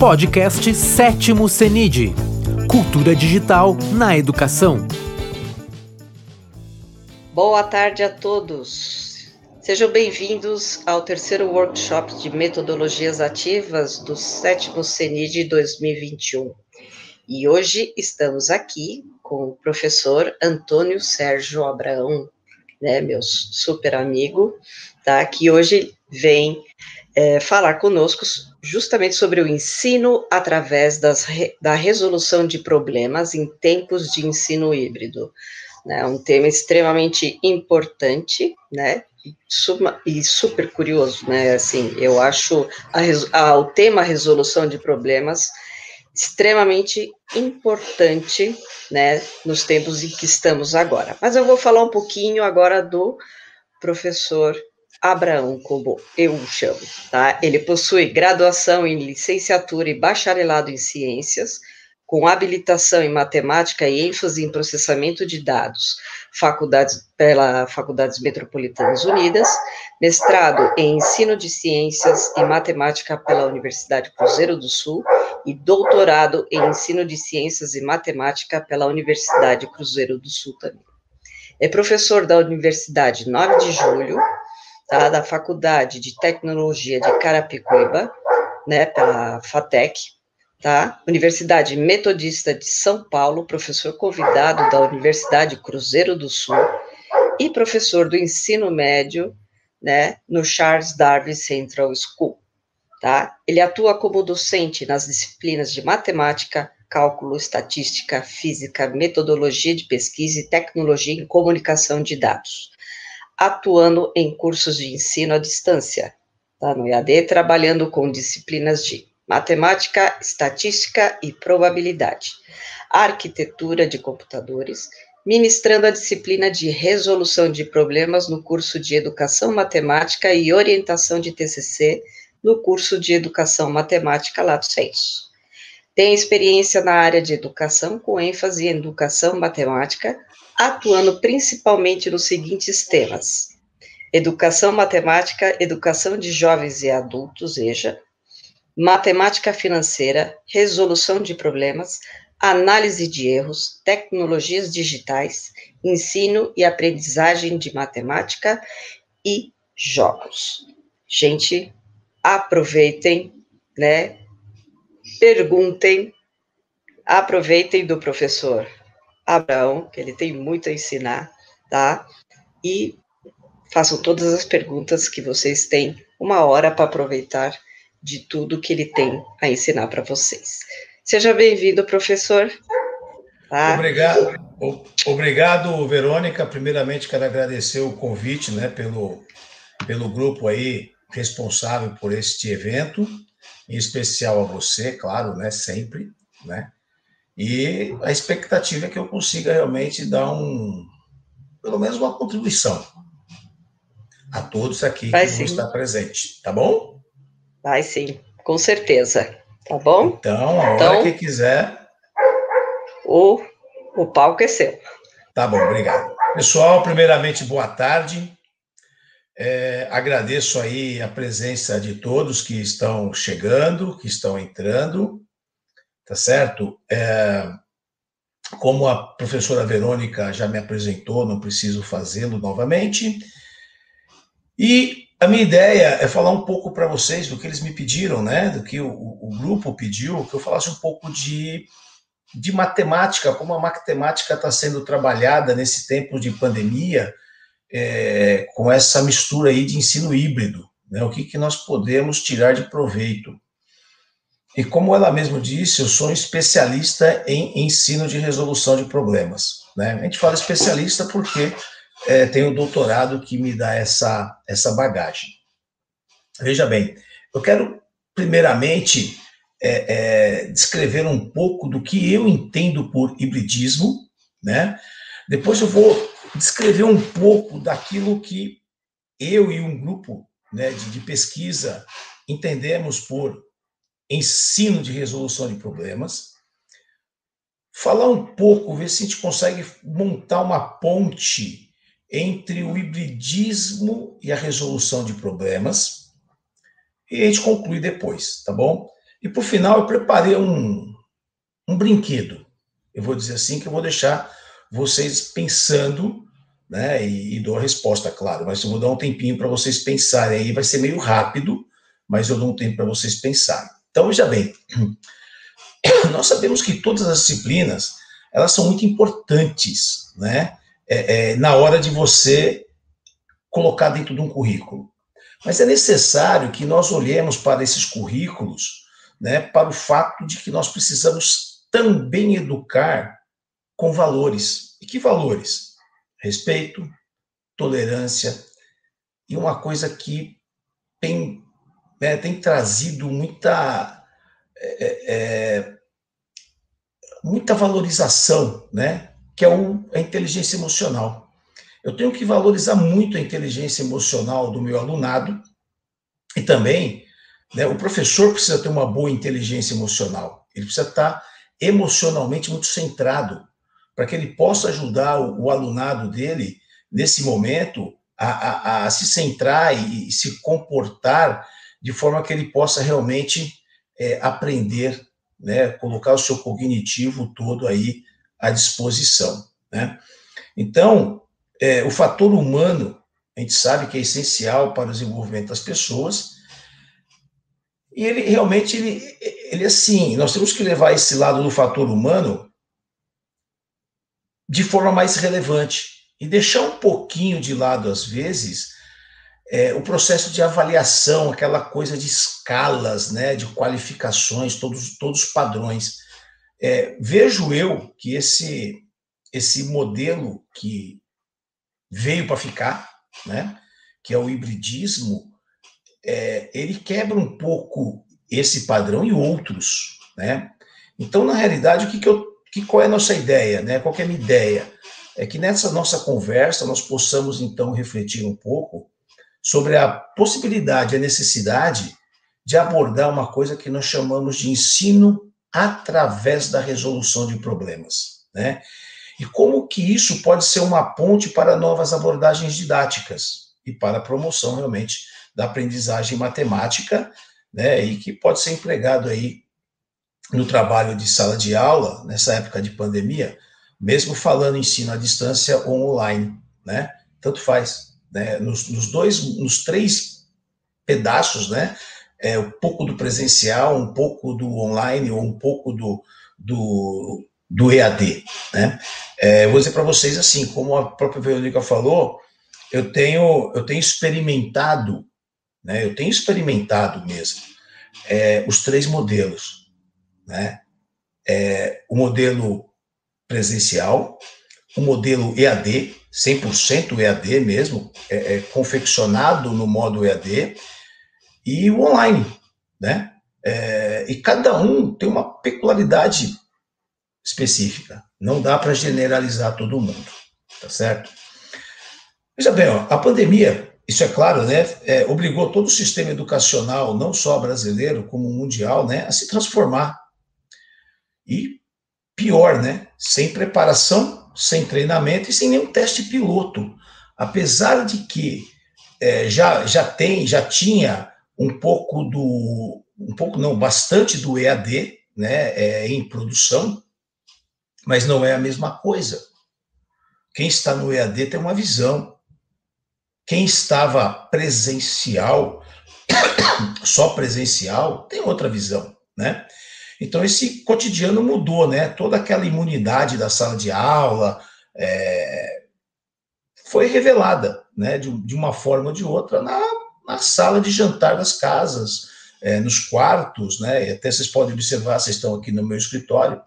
Podcast Sétimo CENID Cultura Digital na Educação. Boa tarde a todos. Sejam bem-vindos ao terceiro workshop de metodologias ativas do sétimo CENID 2021. E hoje estamos aqui com o professor Antônio Sérgio Abraão, né, meu super amigo, tá? Que hoje vem é, falar conosco justamente sobre o ensino através das, da resolução de problemas em tempos de ensino híbrido. Né, um tema extremamente importante, né, e super curioso, né, assim, eu acho a, a, o tema resolução de problemas extremamente importante, né, nos tempos em que estamos agora. Mas eu vou falar um pouquinho agora do professor Abraão, como eu o chamo, tá? Ele possui graduação em licenciatura e bacharelado em ciências, com habilitação em matemática e ênfase em processamento de dados, faculdades pela Faculdades Metropolitanas Unidas, mestrado em ensino de ciências e matemática pela Universidade Cruzeiro do Sul e doutorado em ensino de ciências e matemática pela Universidade Cruzeiro do Sul também. É professor da Universidade 9 de Julho, tá, da Faculdade de Tecnologia de Carapicuíba, né, pela FATEC, tá? Universidade Metodista de São Paulo, professor convidado da Universidade Cruzeiro do Sul e professor do ensino médio, né, no Charles Darwin Central School, tá? Ele atua como docente nas disciplinas de matemática, cálculo, estatística, física, metodologia de pesquisa e tecnologia em comunicação de dados atuando em cursos de ensino à distância, tá? no EAD, trabalhando com disciplinas de matemática, estatística e probabilidade, arquitetura de computadores, ministrando a disciplina de resolução de problemas no curso de Educação Matemática e Orientação de TCC no curso de Educação Matemática Lato Sensu. Tem experiência na área de educação, com ênfase em educação matemática, atuando principalmente nos seguintes temas: educação matemática, educação de jovens e adultos, EJA, matemática financeira, resolução de problemas, análise de erros, tecnologias digitais, ensino e aprendizagem de matemática e jogos. Gente, aproveitem, né? Perguntem, aproveitem do professor. Abraão, que ele tem muito a ensinar, tá? E façam todas as perguntas que vocês têm, uma hora para aproveitar de tudo que ele tem a ensinar para vocês. Seja bem-vindo, professor. Tá? Obrigado, obrigado, Verônica. Primeiramente, quero agradecer o convite, né, pelo, pelo grupo aí responsável por este evento, em especial a você, claro, né, sempre, né? E a expectativa é que eu consiga realmente dar um, pelo menos uma contribuição a todos aqui Vai que sim. vão estar presentes, tá bom? Vai sim, com certeza, tá bom? Então, a então, hora que quiser. O, o palco é seu. Tá bom, obrigado. Pessoal, primeiramente, boa tarde. É, agradeço aí a presença de todos que estão chegando, que estão entrando tá certo? É, como a professora Verônica já me apresentou, não preciso fazê-lo novamente. E a minha ideia é falar um pouco para vocês do que eles me pediram, né? Do que o, o, grupo pediu, que eu falasse um pouco de, de matemática, como a matemática está sendo trabalhada nesse tempo de pandemia, é, com essa mistura aí de ensino híbrido, né? O que, que nós podemos tirar de proveito? E como ela mesma disse, eu sou um especialista em ensino de resolução de problemas. Né? A gente fala especialista porque é, tem o doutorado que me dá essa, essa bagagem. Veja bem, eu quero primeiramente é, é, descrever um pouco do que eu entendo por hibridismo, né? Depois eu vou descrever um pouco daquilo que eu e um grupo né, de, de pesquisa entendemos por ensino de resolução de problemas, falar um pouco, ver se a gente consegue montar uma ponte entre o hibridismo e a resolução de problemas, e a gente conclui depois, tá bom? E por final, eu preparei um, um brinquedo. Eu vou dizer assim que eu vou deixar vocês pensando, né? E, e dou a resposta, claro, mas eu vou dar um tempinho para vocês pensarem aí, vai ser meio rápido, mas eu dou um tempo para vocês pensarem. Então, veja bem, nós sabemos que todas as disciplinas elas são muito importantes, né? É, é, na hora de você colocar dentro de um currículo. Mas é necessário que nós olhemos para esses currículos, né, para o fato de que nós precisamos também educar com valores. E que valores? Respeito, tolerância e uma coisa que tem, né, tem trazido muita é, é, é muita valorização, né? Que é o, a inteligência emocional. Eu tenho que valorizar muito a inteligência emocional do meu alunado e também né, o professor precisa ter uma boa inteligência emocional. Ele precisa estar emocionalmente muito centrado para que ele possa ajudar o, o alunado dele nesse momento a, a, a, se centrar e, e se comportar de forma que ele possa realmente é, aprender né, colocar o seu cognitivo todo aí à disposição, né? Então, é, o fator humano, a gente sabe que é essencial para o desenvolvimento das pessoas, e ele realmente, ele, ele assim, nós temos que levar esse lado do fator humano de forma mais relevante e deixar um pouquinho de lado, às vezes, é, o processo de avaliação, aquela coisa de escalas, né, de qualificações, todos, todos os padrões. É, vejo eu que esse, esse modelo que veio para ficar, né, que é o hibridismo, é, ele quebra um pouco esse padrão e outros. Né? Então, na realidade, o que, que eu, que, qual é a nossa ideia? Né? Qual é a minha ideia? É que nessa nossa conversa nós possamos, então, refletir um pouco sobre a possibilidade, a necessidade de abordar uma coisa que nós chamamos de ensino através da resolução de problemas, né? E como que isso pode ser uma ponte para novas abordagens didáticas e para a promoção realmente da aprendizagem matemática, né? E que pode ser empregado aí no trabalho de sala de aula nessa época de pandemia, mesmo falando ensino à distância ou online, né? Tanto faz, né, nos, nos, dois, nos três pedaços, né, é, um pouco do presencial, um pouco do online ou um pouco do, do, do EAD, né. É, vou dizer para vocês assim, como a própria Verônica falou, eu tenho, eu tenho experimentado, né, eu tenho experimentado mesmo, é, os três modelos, né, é, o modelo presencial, o modelo EAD, 100% EAD mesmo, é, é, confeccionado no modo EAD, e o online, né? É, e cada um tem uma peculiaridade específica. Não dá para generalizar todo mundo, tá certo? Veja bem, ó, a pandemia, isso é claro, né, é, obrigou todo o sistema educacional, não só brasileiro, como mundial, né, a se transformar. E pior, né, sem preparação sem treinamento e sem nenhum teste piloto. Apesar de que é, já, já tem, já tinha um pouco do, um pouco não, bastante do EAD, né, é, em produção, mas não é a mesma coisa. Quem está no EAD tem uma visão. Quem estava presencial, só presencial, tem outra visão, né? Então, esse cotidiano mudou, né? Toda aquela imunidade da sala de aula é, foi revelada, né? De, de, uma forma ou de outra, na, na sala de jantar das casas, é, nos quartos, né? E até vocês podem observar, vocês estão aqui no meu escritório.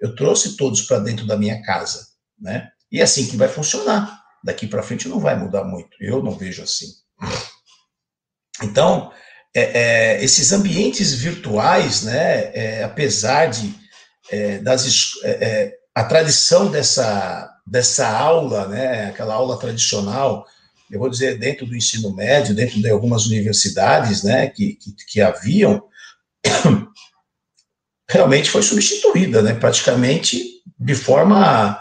Eu trouxe todos para dentro da minha casa, né? E é assim que vai funcionar. Daqui para frente não vai mudar muito. Eu não vejo assim. Então, é, é, esses ambientes virtuais, né, é, apesar de é, das, é, é, a tradição dessa, dessa aula, né, aquela aula tradicional, eu vou dizer, dentro do ensino médio, dentro de algumas universidades né, que, que, que haviam, realmente foi substituída, né, praticamente de forma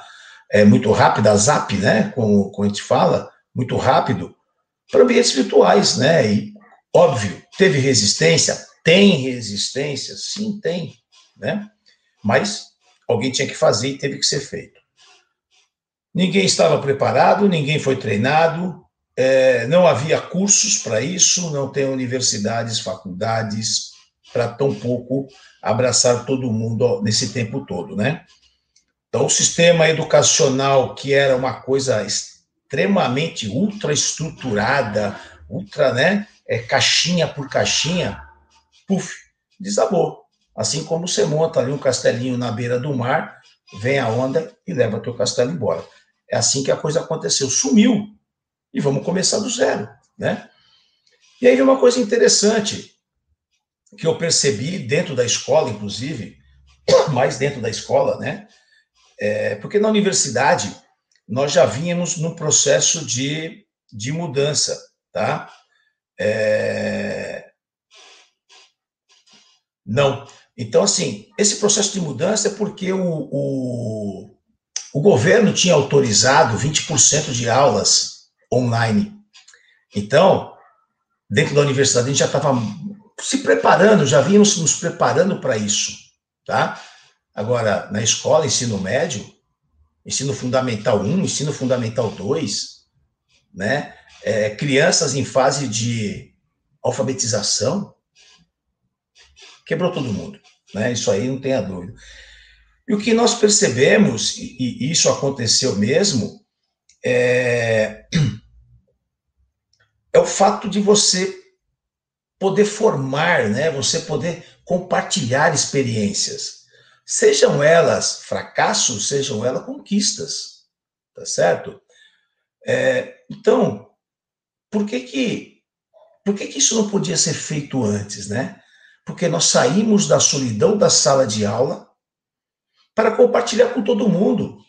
muito rápida, a ZAP, né, como, como a gente fala, muito rápido, para ambientes virtuais, né, e Óbvio, teve resistência? Tem resistência? Sim, tem, né? Mas alguém tinha que fazer e teve que ser feito. Ninguém estava preparado, ninguém foi treinado, é, não havia cursos para isso, não tem universidades, faculdades, para tão pouco abraçar todo mundo nesse tempo todo, né? Então, o sistema educacional, que era uma coisa extremamente ultra estruturada, ultra, né, é, caixinha por caixinha, puf, desabou. Assim como você monta ali um castelinho na beira do mar, vem a onda e leva teu castelo embora. É assim que a coisa aconteceu, sumiu. E vamos começar do zero, né? E aí vem uma coisa interessante que eu percebi dentro da escola, inclusive, mais dentro da escola, né? É, porque na universidade nós já vínhamos num processo de, de mudança, tá? É... Não. Então, assim, esse processo de mudança é porque o, o, o governo tinha autorizado 20% de aulas online. Então, dentro da universidade, a gente já estava se preparando, já vínhamos nos preparando para isso, tá? Agora, na escola, ensino médio, ensino fundamental 1, ensino fundamental 2, né? É, crianças em fase de alfabetização, quebrou todo mundo, né? Isso aí não tem a dúvida. E o que nós percebemos, e, e isso aconteceu mesmo, é, é o fato de você poder formar, né? Você poder compartilhar experiências, sejam elas fracassos, sejam elas conquistas, tá certo? É, então, por que que por que que isso não podia ser feito antes, né? Porque nós saímos da solidão da sala de aula para compartilhar com todo mundo.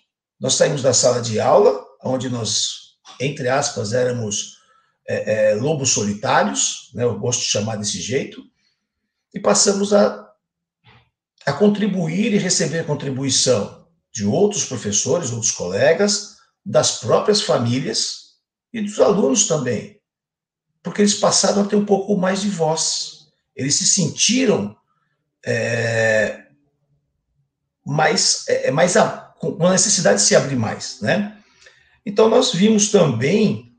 Nós saímos da sala de aula, onde nós, entre aspas, éramos é, é, lobos solitários, né, eu gosto de chamar desse jeito, e passamos a, a contribuir e receber contribuição de outros professores, outros colegas, das próprias famílias e dos alunos também, porque eles passaram a ter um pouco mais de voz, eles se sentiram é, mais, é, mais a, com a necessidade de se abrir mais, né? Então nós vimos também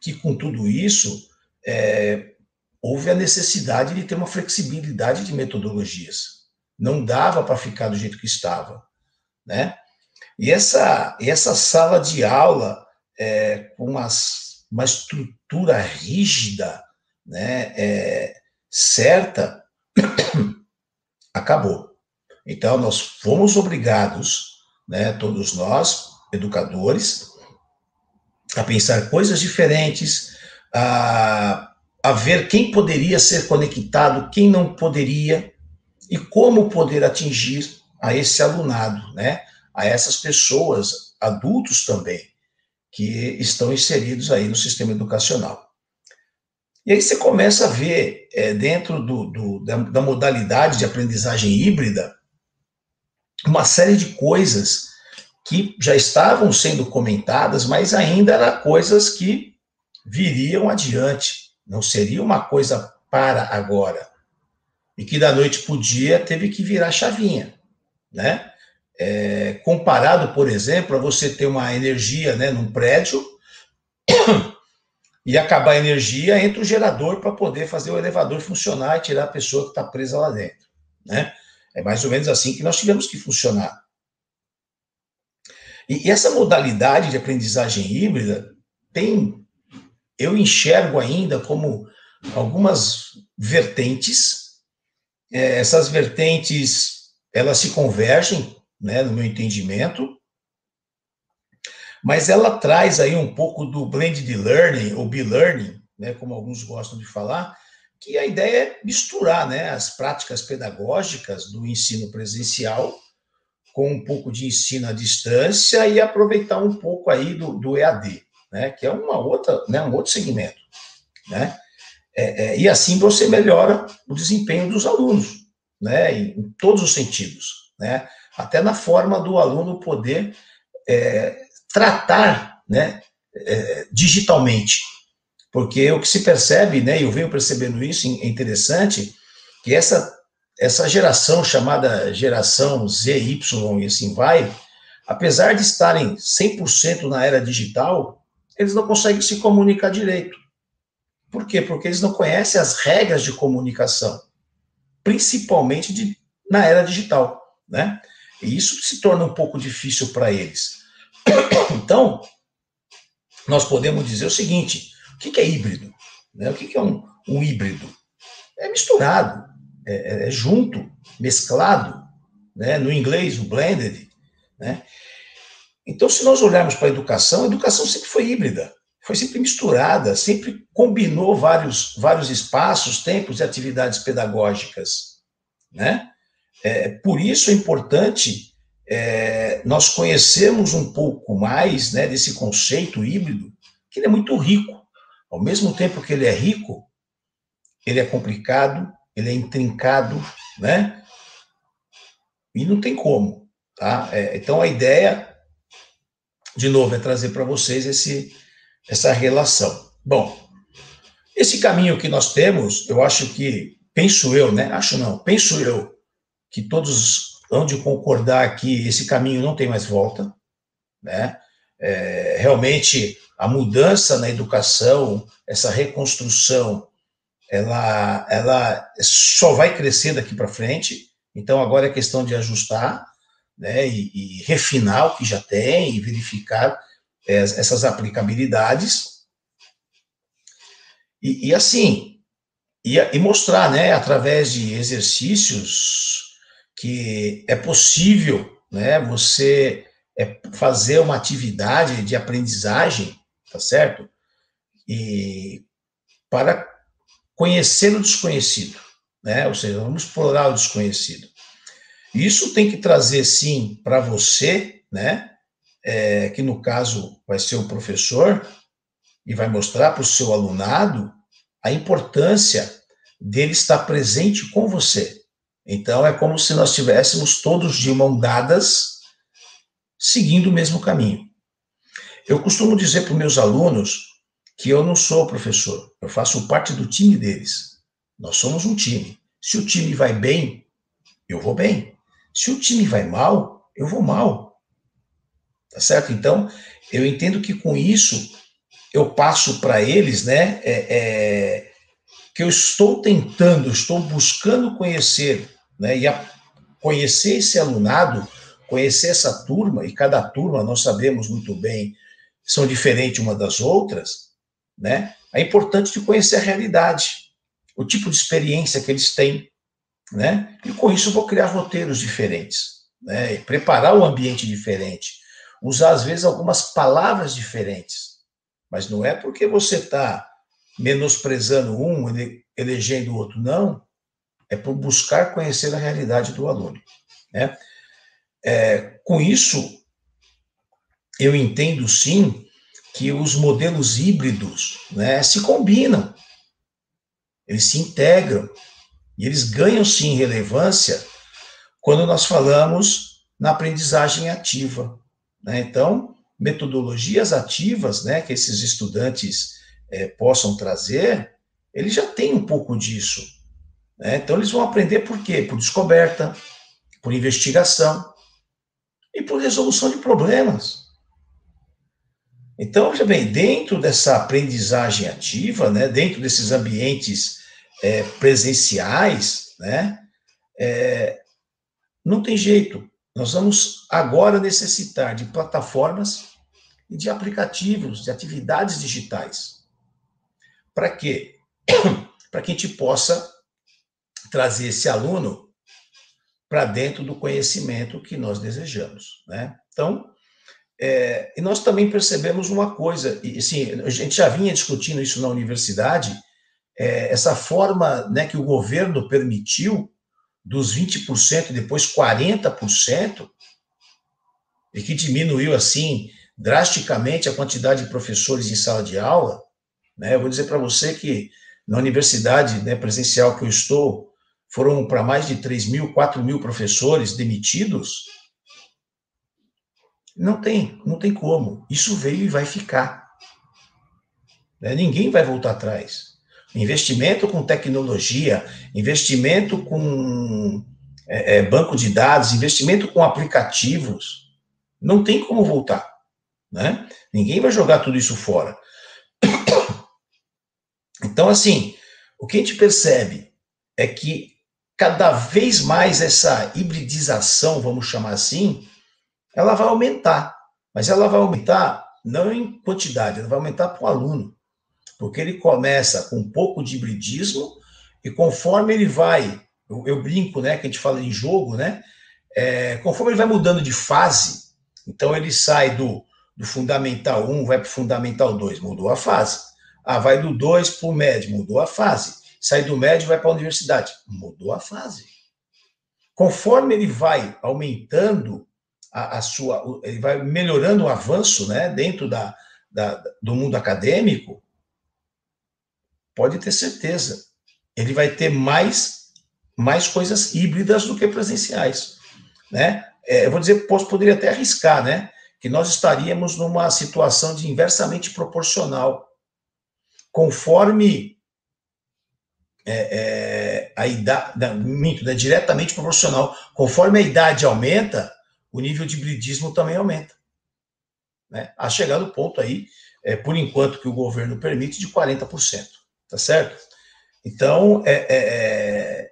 que com tudo isso é, houve a necessidade de ter uma flexibilidade de metodologias. Não dava para ficar do jeito que estava, né? E essa, essa sala de aula é, com umas, uma estrutura rígida, né, é, certa, acabou. Então, nós fomos obrigados, né, todos nós, educadores, a pensar coisas diferentes, a, a ver quem poderia ser conectado, quem não poderia, e como poder atingir a esse alunado, né? a essas pessoas, adultos também, que estão inseridos aí no sistema educacional. E aí você começa a ver, é, dentro do, do da, da modalidade de aprendizagem híbrida, uma série de coisas que já estavam sendo comentadas, mas ainda eram coisas que viriam adiante, não seria uma coisa para agora. E que da noite para o dia teve que virar chavinha, né? É, comparado, por exemplo, a você ter uma energia né, num prédio e acabar a energia, entra o gerador para poder fazer o elevador funcionar e tirar a pessoa que está presa lá dentro. Né? É mais ou menos assim que nós tivemos que funcionar. E, essa modalidade de aprendizagem híbrida tem, eu enxergo ainda como algumas vertentes. É, essas vertentes, elas se convergem, né, no meu entendimento, mas ela traz aí um pouco do blended learning, ou be-learning, né, como alguns gostam de falar, que a ideia é misturar né, as práticas pedagógicas do ensino presencial com um pouco de ensino à distância e aproveitar um pouco aí do, do EAD, né, que é uma outra, né, um outro segmento, né, é, é, e assim você melhora o desempenho dos alunos, né, em, em todos os sentidos, né, até na forma do aluno poder é, tratar, né, é, digitalmente, porque o que se percebe, né, eu venho percebendo isso, é interessante, que essa, essa geração chamada geração Z, Y e assim vai, apesar de estarem 100% na era digital, eles não conseguem se comunicar direito. Por quê? Porque eles não conhecem as regras de comunicação, principalmente de, na era digital, né? E isso se torna um pouco difícil para eles. Então, nós podemos dizer o seguinte: o que é híbrido? Né? O que é um, um híbrido? É misturado, é, é, é junto, mesclado. Né? No inglês, o blended. Né? Então, se nós olharmos para a educação, a educação sempre foi híbrida, foi sempre misturada, sempre combinou vários, vários espaços, tempos e atividades pedagógicas. Né? É, por isso é importante é, nós conhecermos um pouco mais né, desse conceito híbrido, que ele é muito rico. Ao mesmo tempo que ele é rico, ele é complicado, ele é intrincado, né? E não tem como, tá? É, então a ideia, de novo, é trazer para vocês esse, essa relação. Bom, esse caminho que nós temos, eu acho que, penso eu, né? Acho não, penso eu, que todos hão de concordar que esse caminho não tem mais volta, né? É, realmente a mudança na educação, essa reconstrução, ela, ela só vai crescer daqui para frente. Então agora é questão de ajustar, né? E, e refinar o que já tem e verificar é, essas aplicabilidades. E, e assim, e, e mostrar, né? Através de exercícios que é possível, né, você é, fazer uma atividade de aprendizagem, tá certo? E para conhecer o desconhecido, né? Ou seja, vamos explorar o desconhecido. Isso tem que trazer, sim, para você, né? É, que no caso vai ser o professor, e vai mostrar para o seu alunado a importância dele estar presente com você, então, é como se nós estivéssemos todos de mão dadas, seguindo o mesmo caminho. Eu costumo dizer para os meus alunos que eu não sou professor, eu faço parte do time deles. Nós somos um time. Se o time vai bem, eu vou bem. Se o time vai mal, eu vou mal. Tá certo? Então, eu entendo que com isso eu passo para eles, né, é, é, que eu estou tentando, estou buscando conhecer né, e a conhecer esse alunado, conhecer essa turma, e cada turma, nós sabemos muito bem, são diferentes uma das outras, né, é importante de conhecer a realidade, o tipo de experiência que eles têm, né, e com isso vou criar roteiros diferentes, né, preparar o um ambiente diferente, usar às vezes algumas palavras diferentes, mas não é porque você está menosprezando um, elegendo o outro, não, é por buscar conhecer a realidade do aluno. Né? É, com isso, eu entendo sim que os modelos híbridos né, se combinam, eles se integram e eles ganham sim relevância quando nós falamos na aprendizagem ativa. Né? Então, metodologias ativas né, que esses estudantes é, possam trazer, eles já têm um pouco disso. Né? Então, eles vão aprender por quê? Por descoberta, por investigação e por resolução de problemas. Então, veja bem, dentro dessa aprendizagem ativa, né, dentro desses ambientes é, presenciais, né, é, não tem jeito. Nós vamos agora necessitar de plataformas e de aplicativos, de atividades digitais. Para quê? Para que a gente possa trazer esse aluno para dentro do conhecimento que nós desejamos, né? Então, é, e nós também percebemos uma coisa, e assim, a gente já vinha discutindo isso na universidade, é, essa forma né, que o governo permitiu dos 20% e depois 40%, e que diminuiu assim drasticamente a quantidade de professores em sala de aula, né? Eu vou dizer para você que na universidade né, presencial que eu estou, foram para mais de 3 mil, 4 mil professores demitidos. Não tem, não tem como. Isso veio e vai ficar. Né? Ninguém vai voltar atrás. investimento com tecnologia, investimento com é, é, banco de dados, investimento com aplicativos, não tem como voltar, né? Ninguém vai jogar tudo isso fora. Então, assim, o que a gente percebe é que cada vez mais essa hibridização, vamos chamar assim, ela vai aumentar. Mas ela vai aumentar não em quantidade, ela vai aumentar para o aluno. Porque ele começa com um pouco de hibridismo e conforme ele vai, eu, eu brinco, né, que a gente fala em jogo, né, é, conforme ele vai mudando de fase, então ele sai do, do Fundamental 1, vai para o Fundamental 2, mudou a fase. Ah, vai do 2 para o médio, mudou a fase sai do médio e vai para a universidade. Mudou a fase. Conforme ele vai aumentando a, a, sua, ele vai melhorando o avanço, né, dentro da, da, do mundo acadêmico, pode ter certeza, ele vai ter mais mais coisas híbridas do que presenciais, né? É, eu vou dizer, posso poderia até arriscar, né, que nós estaríamos numa situação de inversamente proporcional, conforme é, é, a idade, minto, é diretamente proporcional. Conforme a idade aumenta, o nível de hibridismo também aumenta. Né? A chegar no ponto aí, é, por enquanto que o governo permite, de 40%. Tá certo? Então, é, é, é,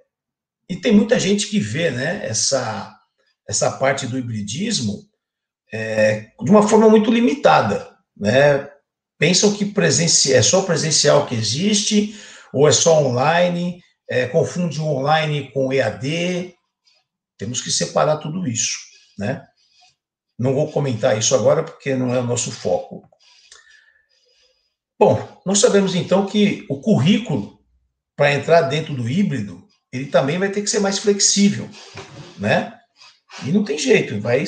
e tem muita gente que vê né, essa, essa parte do hibridismo é, de uma forma muito limitada. Né? Pensam que presenci é só presencial que existe, ou é só online, é, confunde o online com EAD. Temos que separar tudo isso, né? Não vou comentar isso agora porque não é o nosso foco. Bom, nós sabemos então que o currículo para entrar dentro do híbrido, ele também vai ter que ser mais flexível, né? E não tem jeito, vai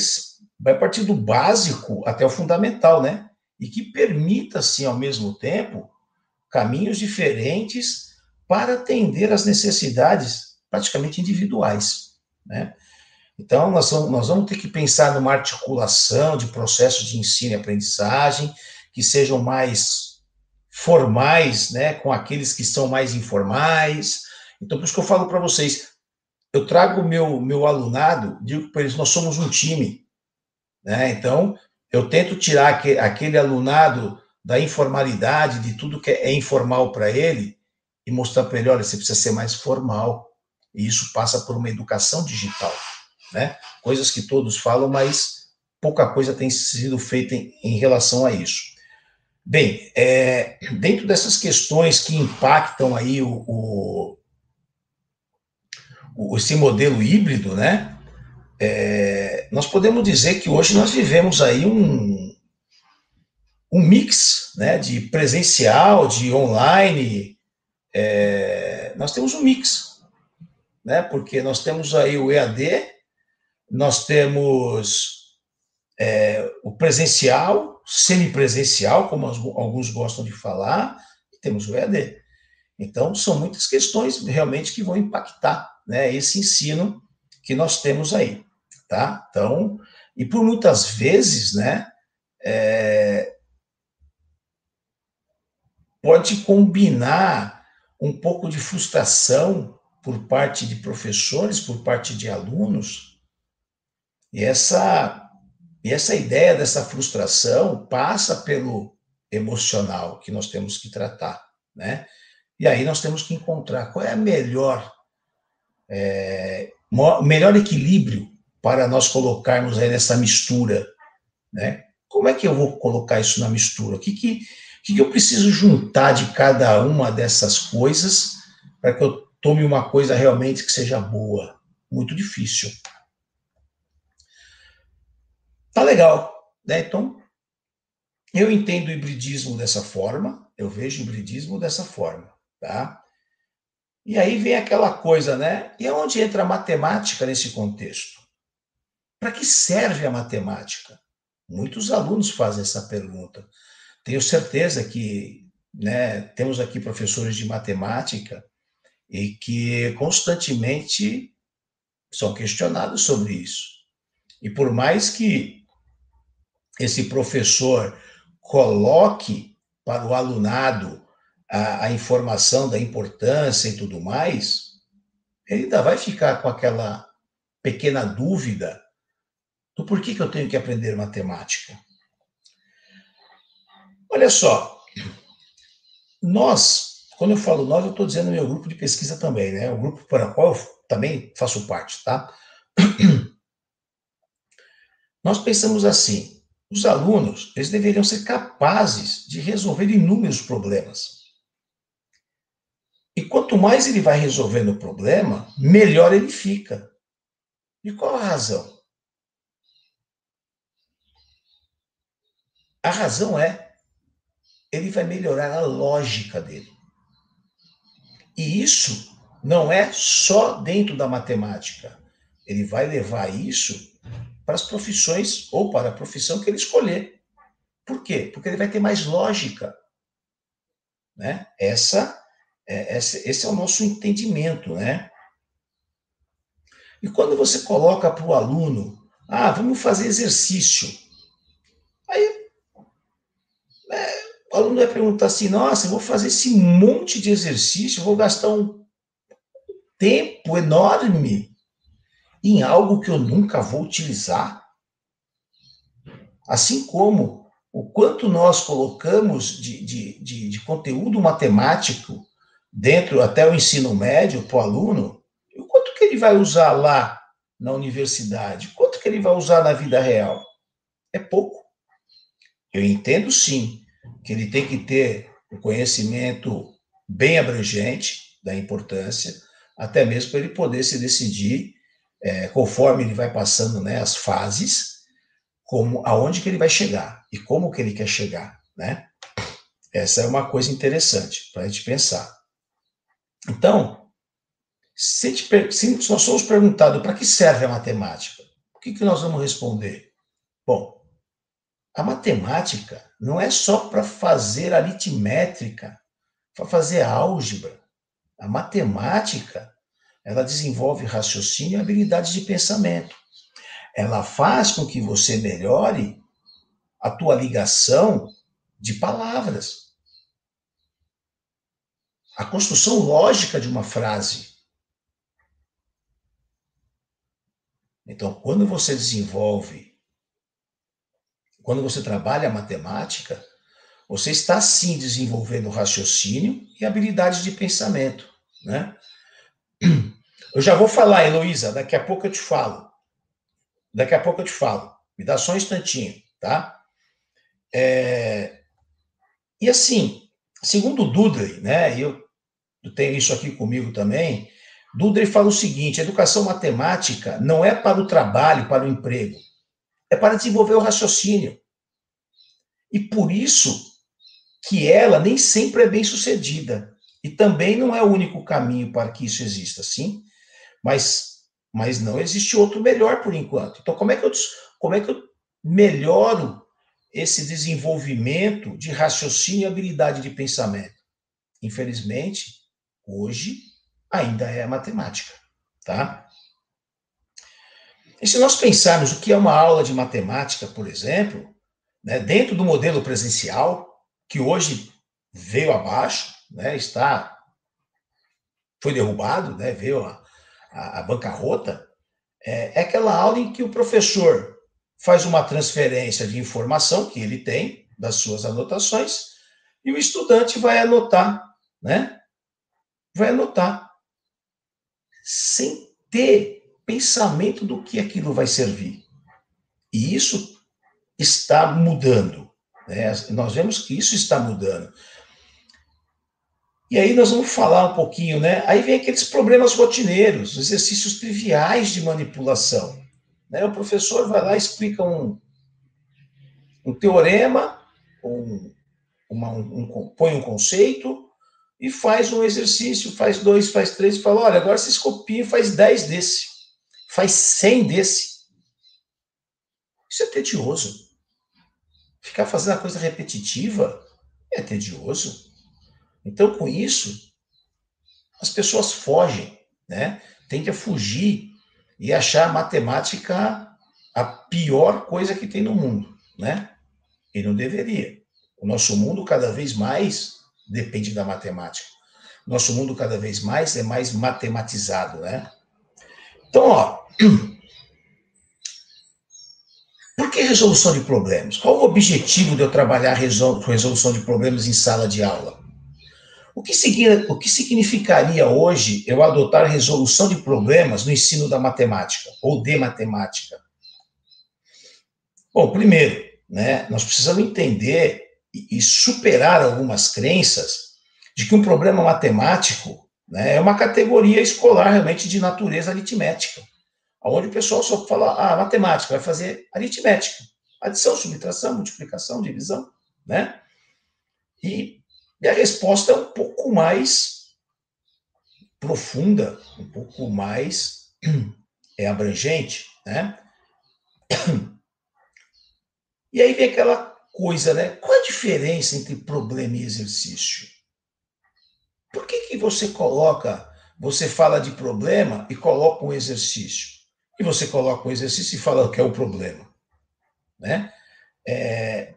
vai partir do básico até o fundamental, né? E que permita, assim, ao mesmo tempo, caminhos diferentes para atender às necessidades praticamente individuais. Né? Então, nós vamos, nós vamos ter que pensar numa articulação de processos de ensino e aprendizagem que sejam mais formais, né, com aqueles que são mais informais. Então, por isso que eu falo para vocês, eu trago o meu, meu alunado, digo para eles, nós somos um time. Né? Então, eu tento tirar aquele, aquele alunado da informalidade, de tudo que é informal para ele, e mostrar para ele: olha, você precisa ser mais formal. E isso passa por uma educação digital, né? Coisas que todos falam, mas pouca coisa tem sido feita em, em relação a isso. Bem, é, dentro dessas questões que impactam aí o, o, o esse modelo híbrido, né? É, nós podemos dizer que hoje nós vivemos aí um, um mix né, de presencial, de online. É, nós temos um mix, né, porque nós temos aí o EAD, nós temos é, o presencial, semipresencial, como alguns gostam de falar, e temos o EAD. Então, são muitas questões realmente que vão impactar né, esse ensino que nós temos aí, tá? Então, e por muitas vezes, né, é, pode combinar um pouco de frustração por parte de professores, por parte de alunos. E essa, e essa ideia dessa frustração passa pelo emocional que nós temos que tratar, né? E aí nós temos que encontrar qual é a melhor, é, melhor equilíbrio para nós colocarmos aí nessa mistura, né? Como é que eu vou colocar isso na mistura? O que, que que eu preciso juntar de cada uma dessas coisas para que eu tome uma coisa realmente que seja boa? Muito difícil. Tá legal, né? Então, eu entendo o hibridismo dessa forma, eu vejo o hibridismo dessa forma, tá? E aí vem aquela coisa, né? E onde entra a matemática nesse contexto? Para que serve a matemática? Muitos alunos fazem essa pergunta. Tenho certeza que né, temos aqui professores de matemática e que constantemente são questionados sobre isso. E por mais que esse professor coloque para o alunado a, a informação da importância e tudo mais, ele ainda vai ficar com aquela pequena dúvida do porquê que eu tenho que aprender matemática. Olha só, nós, quando eu falo nós, eu estou dizendo meu grupo de pesquisa também, né? O grupo para o qual eu também faço parte, tá? Nós pensamos assim: os alunos eles deveriam ser capazes de resolver inúmeros problemas. E quanto mais ele vai resolvendo o problema, melhor ele fica. E qual a razão? A razão é ele vai melhorar a lógica dele. E isso não é só dentro da matemática. Ele vai levar isso para as profissões ou para a profissão que ele escolher. Por quê? Porque ele vai ter mais lógica. Né? Essa, é, esse é o nosso entendimento, né? E quando você coloca para o aluno, ah, vamos fazer exercício. Aí o aluno vai perguntar assim, nossa, vou fazer esse monte de exercício, vou gastar um tempo enorme em algo que eu nunca vou utilizar. Assim como o quanto nós colocamos de, de, de, de conteúdo matemático dentro até o ensino médio para o aluno, o quanto que ele vai usar lá na universidade, quanto que ele vai usar na vida real? É pouco. Eu entendo sim que ele tem que ter um conhecimento bem abrangente da importância, até mesmo para ele poder se decidir é, conforme ele vai passando né, as fases, como aonde que ele vai chegar e como que ele quer chegar, né? Essa é uma coisa interessante para a gente pensar. Então, se, gente, se nós somos perguntados para que serve a matemática, o que, que nós vamos responder? Bom, a matemática não é só para fazer aritmética, para fazer álgebra. A matemática ela desenvolve raciocínio e habilidades de pensamento. Ela faz com que você melhore a tua ligação de palavras. A construção lógica de uma frase. Então, quando você desenvolve, quando você trabalha a matemática, você está sim desenvolvendo raciocínio e habilidades de pensamento, né? Eu já vou falar, Heloísa, daqui a pouco eu te falo. Daqui a pouco eu te falo. Me dá só um instantinho, tá? É... E assim, segundo Dudley, né, eu, tenho isso aqui comigo também, Dudley fala o seguinte: educação matemática não é para o trabalho, para o emprego, é para desenvolver o raciocínio. E por isso que ela nem sempre é bem sucedida. E também não é o único caminho para que isso exista, sim? Mas, mas não existe outro melhor por enquanto. Então, como é que eu, como é que eu melhoro esse desenvolvimento de raciocínio e habilidade de pensamento? Infelizmente, hoje ainda é a matemática, tá? E se nós pensarmos o que é uma aula de matemática, por exemplo, né, dentro do modelo presencial, que hoje veio abaixo, né, está foi derrubado, né, veio a, a, a bancarrota, é, é aquela aula em que o professor faz uma transferência de informação que ele tem das suas anotações e o estudante vai anotar, né? Vai anotar sem ter pensamento do que aquilo vai servir. E isso está mudando. Né? Nós vemos que isso está mudando. E aí nós vamos falar um pouquinho, né? Aí vem aqueles problemas rotineiros, exercícios triviais de manipulação. Né? O professor vai lá e explica um, um teorema, um, uma, um, põe um conceito e faz um exercício, faz dois, faz três, e fala, olha, agora vocês copiam faz dez desse, faz cem desse. Isso é tedioso. Ficar fazendo a coisa repetitiva é tedioso. Então, com isso, as pessoas fogem, né? Tende fugir e achar a matemática a pior coisa que tem no mundo, né? E não deveria. O nosso mundo cada vez mais depende da matemática. Nosso mundo cada vez mais é mais matematizado, né? Então, ó, por que resolução de problemas? Qual o objetivo de eu trabalhar resolução de problemas em sala de aula? O que, o que significaria hoje eu adotar resolução de problemas no ensino da matemática ou de matemática? Bom, primeiro, né, nós precisamos entender e superar algumas crenças de que um problema matemático né, é uma categoria escolar realmente de natureza aritmética, onde o pessoal só fala, ah, matemática, vai fazer aritmética, adição, subtração, multiplicação, divisão, né? E, e a resposta é um pouco mais profunda, um pouco mais é abrangente, né? E aí vem aquela coisa, né? Qual a diferença entre problema e exercício? Por que, que você coloca, você fala de problema e coloca um exercício? E você coloca um exercício e fala que é o problema, né? É,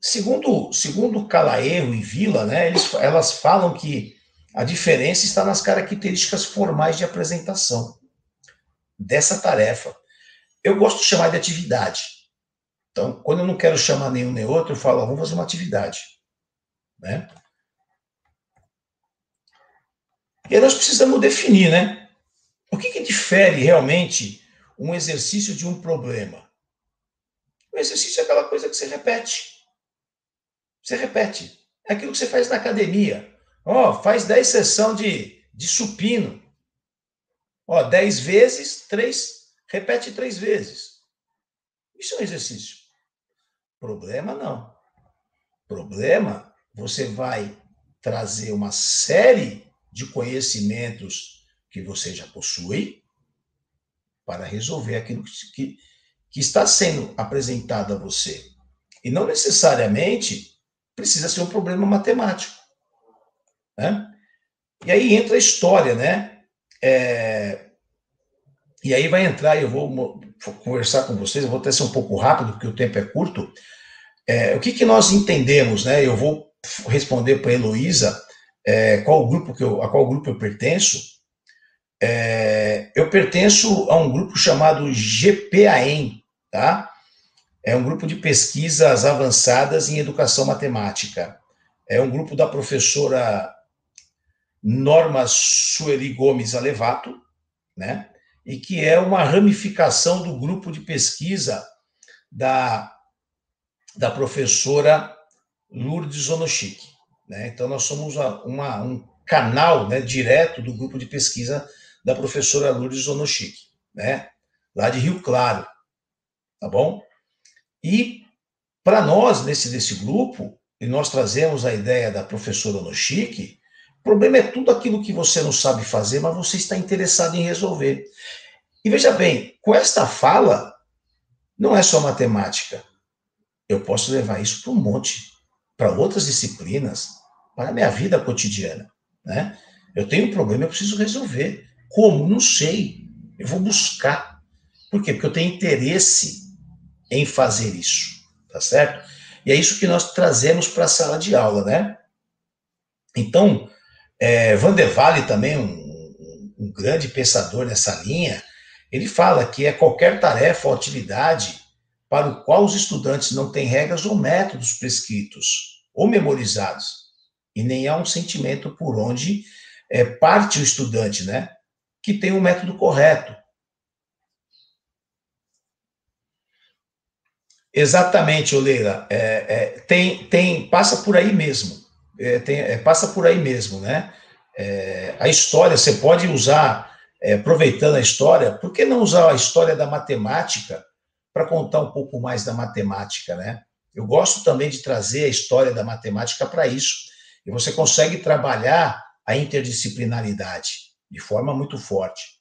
segundo, segundo Calaerro e Vila, né, eles, elas falam que a diferença está nas características formais de apresentação dessa tarefa. Eu gosto de chamar de atividade. Então, quando eu não quero chamar nenhum nem outro, eu falo, vamos fazer uma atividade. Né? E aí nós precisamos definir, né? O que, que difere realmente um exercício de um problema? O exercício é aquela coisa que você repete. Você repete. É aquilo que você faz na academia. Ó, oh, faz 10 sessões de, de supino. Ó, oh, 10 vezes, 3, repete três vezes. Isso é um exercício. Problema não. Problema, você vai trazer uma série de conhecimentos que você já possui para resolver aquilo que, que está sendo apresentado a você. E não necessariamente precisa ser um problema matemático. Né? E aí entra a história, né? É... E aí vai entrar, eu vou conversar com vocês, eu vou até ser um pouco rápido, porque o tempo é curto. É, o que, que nós entendemos, né? Eu vou responder para a Heloísa é, qual grupo que eu, a qual grupo eu pertenço. É, eu pertenço a um grupo chamado GPAEM, tá? É um grupo de pesquisas avançadas em educação matemática. É um grupo da professora Norma Sueli Gomes Alevato, né? e que é uma ramificação do grupo de pesquisa da, da professora Lourdes Onochique. Né? Então, nós somos uma, uma, um canal né, direto do grupo de pesquisa da professora Lourdes Onochique, né? lá de Rio Claro. Tá bom? E para nós, nesse, nesse grupo, e nós trazemos a ideia da professora Onochique, problema é tudo aquilo que você não sabe fazer, mas você está interessado em resolver. E veja bem, com esta fala, não é só matemática. Eu posso levar isso para um monte, para outras disciplinas, para a minha vida cotidiana. Né? Eu tenho um problema, eu preciso resolver. Como? Não sei. Eu vou buscar. Por quê? Porque eu tenho interesse em fazer isso. Tá certo? E é isso que nós trazemos para a sala de aula, né? Então, é, Van der também, um, um grande pensador nessa linha, ele fala que é qualquer tarefa ou atividade para o qual os estudantes não têm regras ou métodos prescritos ou memorizados, e nem há um sentimento por onde é, parte o estudante, né? Que tem o um método correto. Exatamente, Oleira. É, é, tem, tem, passa por aí mesmo é, tem, é, passa por aí mesmo, né? É, a história, você pode usar, é, aproveitando a história, por que não usar a história da matemática para contar um pouco mais da matemática, né? Eu gosto também de trazer a história da matemática para isso. E você consegue trabalhar a interdisciplinaridade de forma muito forte.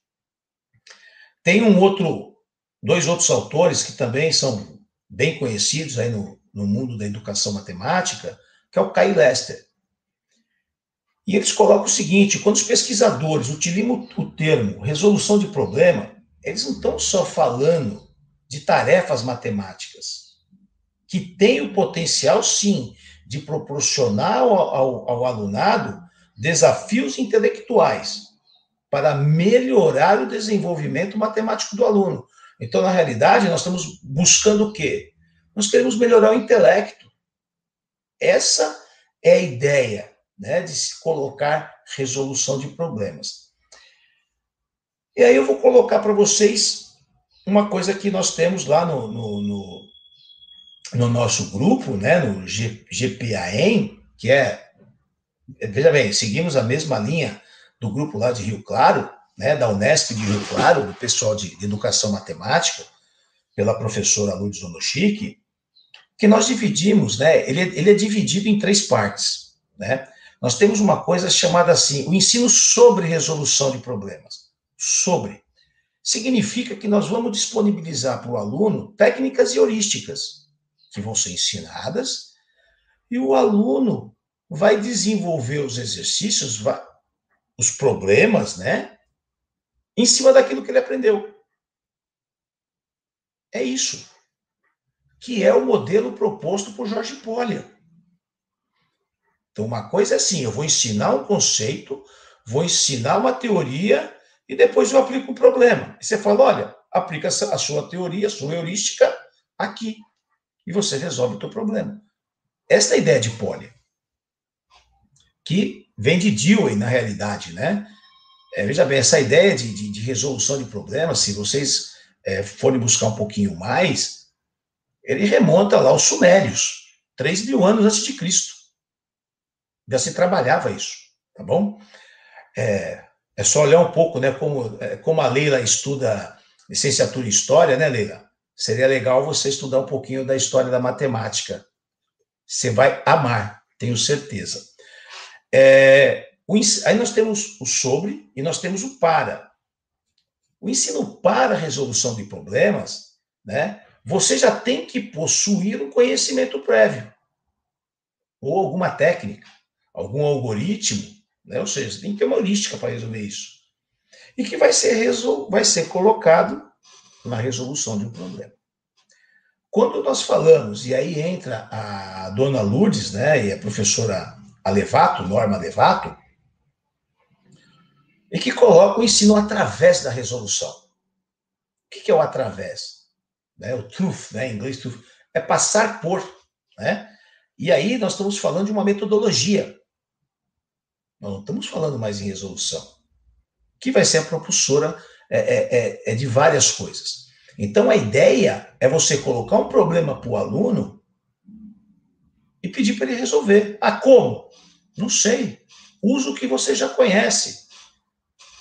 Tem um outro, dois outros autores que também são bem conhecidos aí no, no mundo da educação matemática, que é o Kai Lester. E eles colocam o seguinte: quando os pesquisadores utilizam o termo resolução de problema, eles não estão só falando de tarefas matemáticas, que têm o potencial, sim, de proporcionar ao, ao, ao alunado desafios intelectuais para melhorar o desenvolvimento matemático do aluno. Então, na realidade, nós estamos buscando o quê? Nós queremos melhorar o intelecto. Essa é a ideia né, de se colocar resolução de problemas. E aí eu vou colocar para vocês uma coisa que nós temos lá no, no, no, no nosso grupo, né, no GPAEM, que é, veja bem, seguimos a mesma linha do grupo lá de Rio Claro, né, da Unesp de Rio Claro, do pessoal de, de Educação Matemática, pela professora Lourdes Onochique, que nós dividimos, né, ele, ele é dividido em três partes, né, nós temos uma coisa chamada assim, o ensino sobre resolução de problemas. Sobre. Significa que nós vamos disponibilizar para o aluno técnicas e heurísticas que vão ser ensinadas e o aluno vai desenvolver os exercícios, os problemas, né? Em cima daquilo que ele aprendeu. É isso. Que é o modelo proposto por Jorge Polya. Então, uma coisa é assim: eu vou ensinar um conceito, vou ensinar uma teoria e depois eu aplico um problema. E você fala: olha, aplica a sua teoria, a sua heurística aqui. E você resolve o teu problema. Esta é a ideia de Poli, que vem de Dewey, na realidade, né? É, veja bem, essa ideia de, de, de, resolução de problemas, se vocês é, forem buscar um pouquinho mais, ele remonta lá aos Sumérios, 3 mil anos antes de Cristo. Já se trabalhava isso, tá bom? É, é só olhar um pouco, né, como, é, como a Leila estuda licenciatura em História, né, Leila? Seria legal você estudar um pouquinho da história da matemática. Você vai amar, tenho certeza. É, o, aí nós temos o sobre e nós temos o para. O ensino para resolução de problemas, né? Você já tem que possuir um conhecimento prévio ou alguma técnica algum algoritmo, né? ou seja, tem que ter uma heurística para resolver isso. E que vai ser, resol... vai ser colocado na resolução de um problema. Quando nós falamos, e aí entra a dona Lourdes, né, e a professora Alevato, Norma Alevato, e que coloca o ensino através da resolução. O que é o através? Né, o truth, né, em inglês, truth, é passar por. Né? E aí nós estamos falando de uma metodologia. Nós não estamos falando mais em resolução. Que vai ser a propulsora é, é, é, é de várias coisas. Então, a ideia é você colocar um problema para o aluno e pedir para ele resolver. Ah, como? Não sei. Usa o que você já conhece.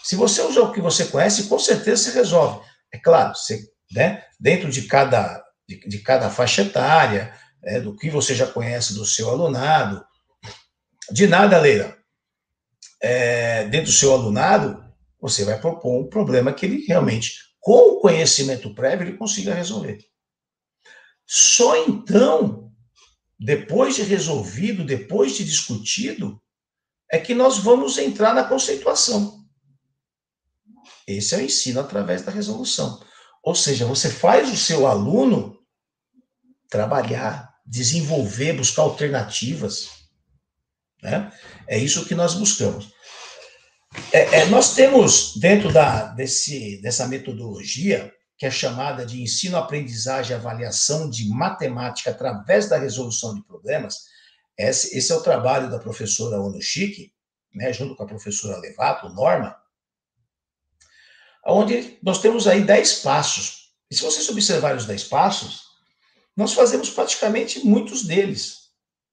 Se você usa o que você conhece, com certeza você resolve. É claro, você, né, dentro de cada, de, de cada faixa etária, é, do que você já conhece do seu alunado. De nada, Leila é, dentro do seu alunado, você vai propor um problema que ele realmente, com o conhecimento prévio, ele consiga resolver. Só então, depois de resolvido, depois de discutido, é que nós vamos entrar na conceituação. Esse é o ensino através da resolução. Ou seja, você faz o seu aluno trabalhar, desenvolver, buscar alternativas. Né? É isso que nós buscamos. É, é, nós temos, dentro da, desse, dessa metodologia, que é chamada de ensino-aprendizagem e avaliação de matemática através da resolução de problemas, esse, esse é o trabalho da professora Onoshiki, né, junto com a professora Levato, Norma, onde nós temos aí 10 passos. E se vocês observarem os 10 passos, nós fazemos praticamente muitos deles,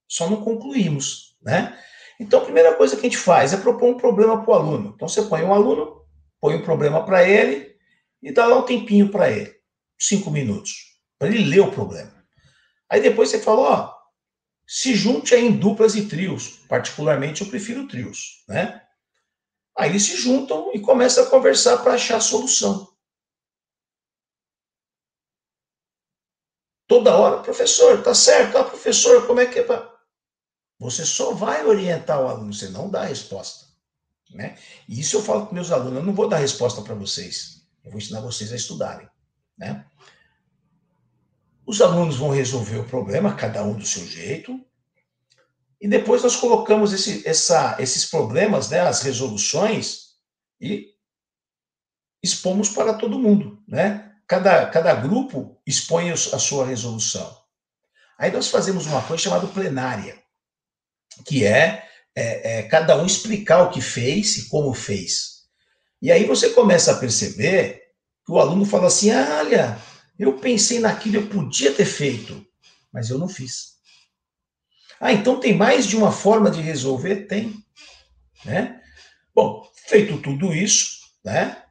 só não concluímos, né? Então, a primeira coisa que a gente faz é propor um problema para o aluno. Então, você põe um aluno, põe um problema para ele e dá lá um tempinho para ele, cinco minutos, para ele ler o problema. Aí depois você fala, ó, se junte em duplas e trios. Particularmente, eu prefiro trios, né? Aí eles se juntam e começam a conversar para achar a solução. Toda hora, professor, tá certo? Ah, professor, como é que é? Você só vai orientar o aluno, você não dá a resposta. Né? E isso eu falo para meus alunos, eu não vou dar resposta para vocês, eu vou ensinar vocês a estudarem. Né? Os alunos vão resolver o problema, cada um do seu jeito. E depois nós colocamos esse, essa, esses problemas, né, as resoluções, e expomos para todo mundo, né? Cada, cada grupo expõe a sua resolução. Aí nós fazemos uma coisa chamada plenária, que é, é, é cada um explicar o que fez e como fez. E aí você começa a perceber que o aluno fala assim: ah, olha, eu pensei naquilo, eu podia ter feito, mas eu não fiz. Ah, então tem mais de uma forma de resolver? Tem. Né? Bom, feito tudo isso, né,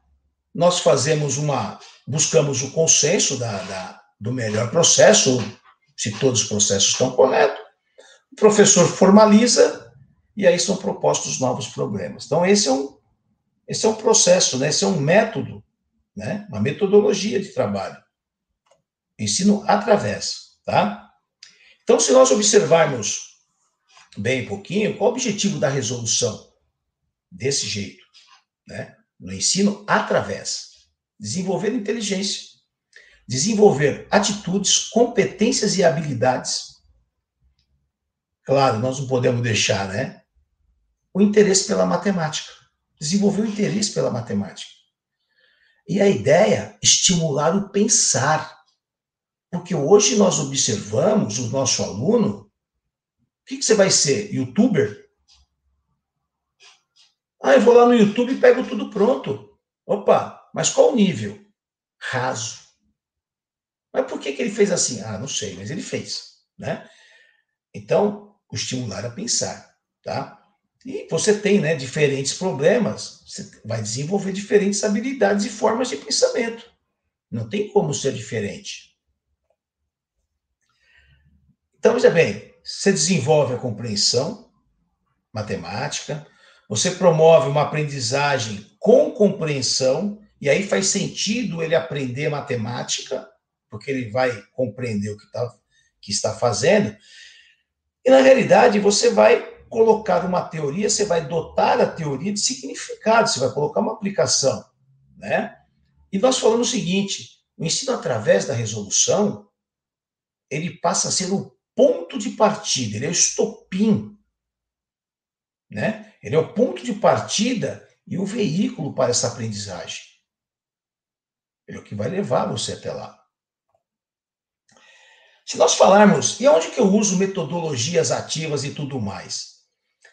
nós fazemos uma. buscamos o consenso da, da, do melhor processo, se todos os processos estão corretos. O professor formaliza e aí são propostos novos problemas. Então, esse é um, esse é um processo, né? esse é um método, né? uma metodologia de trabalho. Ensino através, tá? Então, se nós observarmos bem um pouquinho, qual o objetivo da resolução? Desse jeito, né? No ensino através. Desenvolver inteligência. Desenvolver atitudes, competências e habilidades. Claro, nós não podemos deixar, né? O interesse pela matemática. Desenvolver o interesse pela matemática. E a ideia, estimular o pensar porque hoje nós observamos o nosso aluno. O que, que você vai ser? Youtuber? Ah, eu vou lá no YouTube e pego tudo pronto. Opa, mas qual o nível? Raso. Mas por que, que ele fez assim? Ah, não sei, mas ele fez. Né? Então, estimular a pensar. Tá? E você tem né, diferentes problemas, você vai desenvolver diferentes habilidades e formas de pensamento. Não tem como ser diferente. Então, veja bem, você desenvolve a compreensão matemática, você promove uma aprendizagem com compreensão, e aí faz sentido ele aprender matemática, porque ele vai compreender o que, tá, que está fazendo. E, na realidade, você vai colocar uma teoria, você vai dotar a teoria de significado, você vai colocar uma aplicação. Né? E nós falamos o seguinte: o ensino através da resolução ele passa a ser o ponto de partida, ele é o estopim. Né? Ele é o ponto de partida e o veículo para essa aprendizagem. Ele é o que vai levar você até lá. Se nós falarmos, e onde que eu uso metodologias ativas e tudo mais?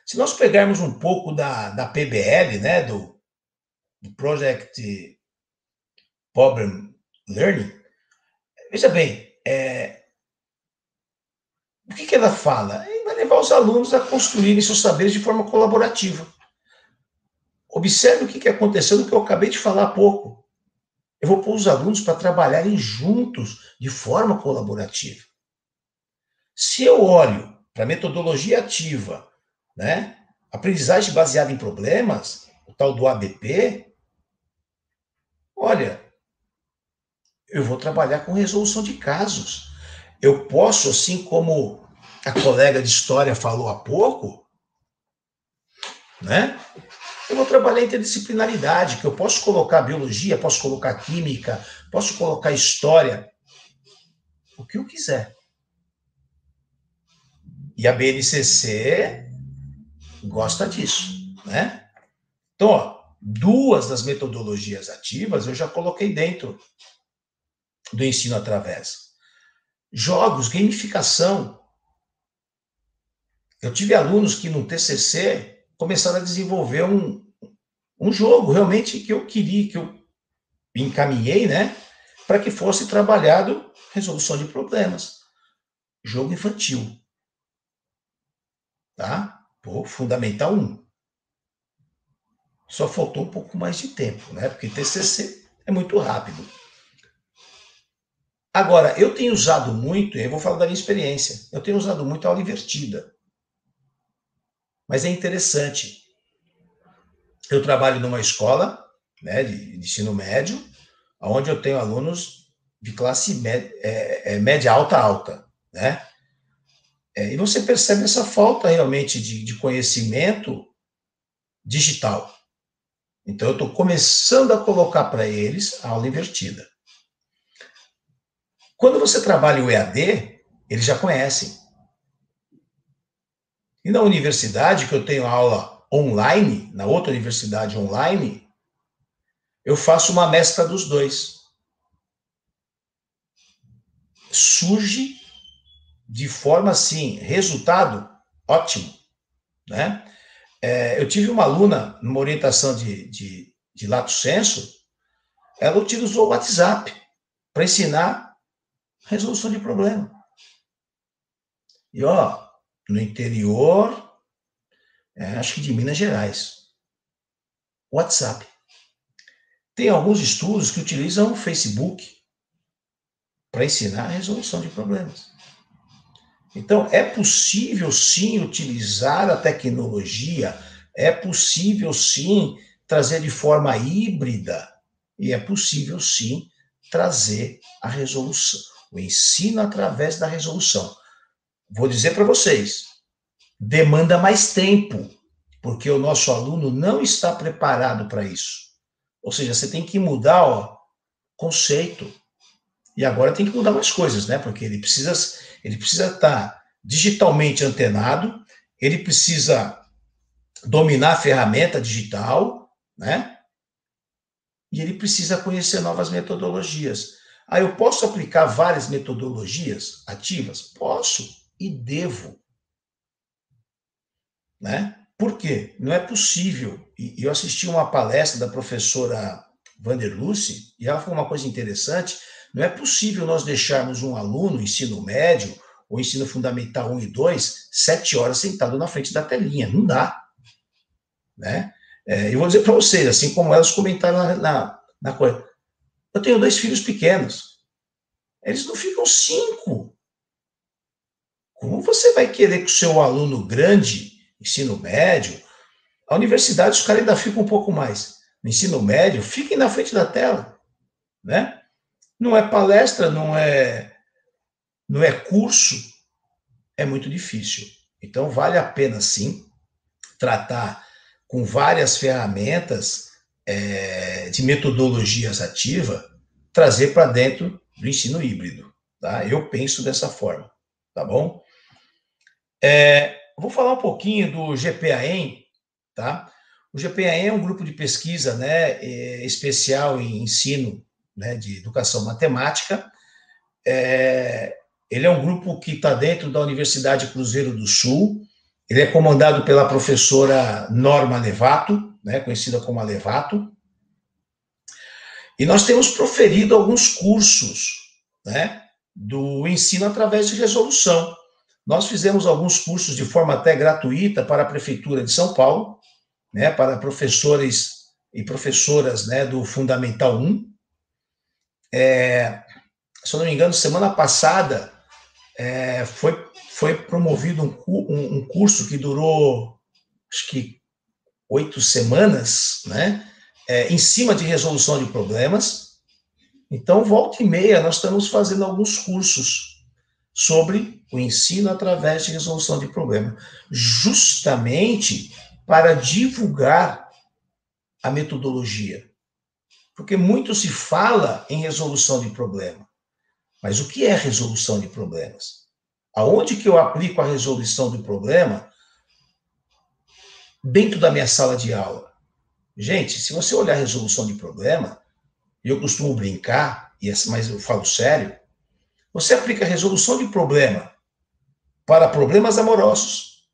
Se nós pegarmos um pouco da, da PBL, né, do, do Project Problem Learning, veja bem, é, o que, que ela fala? Ele vai levar os alunos a construírem seus saberes de forma colaborativa. Observe o que, que aconteceu no que eu acabei de falar há pouco. Eu vou pôr os alunos para trabalharem juntos, de forma colaborativa. Se eu olho para a metodologia ativa, né, aprendizagem baseada em problemas, o tal do ABP, olha, eu vou trabalhar com resolução de casos. Eu posso, assim como a colega de história falou há pouco, né? Eu vou trabalhar interdisciplinaridade, que eu posso colocar biologia, posso colocar química, posso colocar história, o que eu quiser. E a BNCC gosta disso, né? Então, ó, duas das metodologias ativas eu já coloquei dentro do ensino através jogos, gamificação. Eu tive alunos que no TCC começaram a desenvolver um, um jogo realmente que eu queria, que eu encaminhei, né, para que fosse trabalhado resolução de problemas. Jogo infantil. Tá? Fundamental 1. Só faltou um pouco mais de tempo, né? Porque TCC é muito rápido. Agora, eu tenho usado muito, eu vou falar da minha experiência, eu tenho usado muito a aula invertida. Mas é interessante. Eu trabalho numa escola né, de, de ensino médio, onde eu tenho alunos de classe média, é, é, média alta, alta. Né? É, e você percebe essa falta realmente de, de conhecimento digital. Então, eu estou começando a colocar para eles a aula invertida. Quando você trabalha o EAD, eles já conhecem. E na universidade, que eu tenho aula online, na outra universidade online, eu faço uma mescla dos dois. Surge de forma assim, resultado ótimo, né? É, eu tive uma aluna numa orientação de, de, de lato senso, ela utilizou o WhatsApp para ensinar resolução de problema. E ó, no interior, é, acho que de Minas Gerais, WhatsApp. Tem alguns estudos que utilizam o Facebook para ensinar a resolução de problemas. Então, é possível sim utilizar a tecnologia, é possível sim trazer de forma híbrida, e é possível sim trazer a resolução, o ensino através da resolução. Vou dizer para vocês, demanda mais tempo, porque o nosso aluno não está preparado para isso. Ou seja, você tem que mudar o conceito. E agora tem que mudar mais coisas, né? Porque ele precisa ele precisa estar digitalmente antenado, ele precisa dominar a ferramenta digital, né? E ele precisa conhecer novas metodologias. Ah, eu posso aplicar várias metodologias ativas? Posso e devo. Né? Por quê? Não é possível. E eu assisti uma palestra da professora Vanderluce, e ela falou uma coisa interessante não é possível nós deixarmos um aluno, ensino médio, ou ensino fundamental 1 e 2, sete horas sentado na frente da telinha. Não dá. Né? É, eu vou dizer para vocês, assim como elas comentaram na, na, na coisa. Eu tenho dois filhos pequenos. Eles não ficam cinco. Como você vai querer que o seu aluno grande, ensino médio, a universidade, os caras ainda ficam um pouco mais. No ensino médio, fiquem na frente da tela. Né? Não é palestra, não é não é curso, é muito difícil. Então vale a pena sim tratar com várias ferramentas é, de metodologias ativa, trazer para dentro do ensino híbrido. Tá? Eu penso dessa forma, tá bom? É, vou falar um pouquinho do GPAEM, tá? O GPAEM é um grupo de pesquisa né, é, especial em ensino né, de educação matemática. É, ele é um grupo que está dentro da Universidade Cruzeiro do Sul. Ele é comandado pela professora Norma Levato, né, conhecida como a Levato. E nós temos proferido alguns cursos né, do ensino através de resolução. Nós fizemos alguns cursos de forma até gratuita para a Prefeitura de São Paulo, né, para professores e professoras né, do Fundamental 1, é, se eu não me engano, semana passada é, foi, foi promovido um, um, um, curso que durou, acho que, oito semanas, né? É, em cima de resolução de problemas. Então, volta e meia, nós estamos fazendo alguns cursos sobre o ensino através de resolução de problema, justamente para divulgar a metodologia. Porque muito se fala em resolução de problema. Mas o que é resolução de problemas? Aonde que eu aplico a resolução do problema dentro da minha sala de aula? Gente, se você olhar a resolução de problema, e eu costumo brincar, mas eu falo sério, você aplica a resolução de problema para problemas amorosos,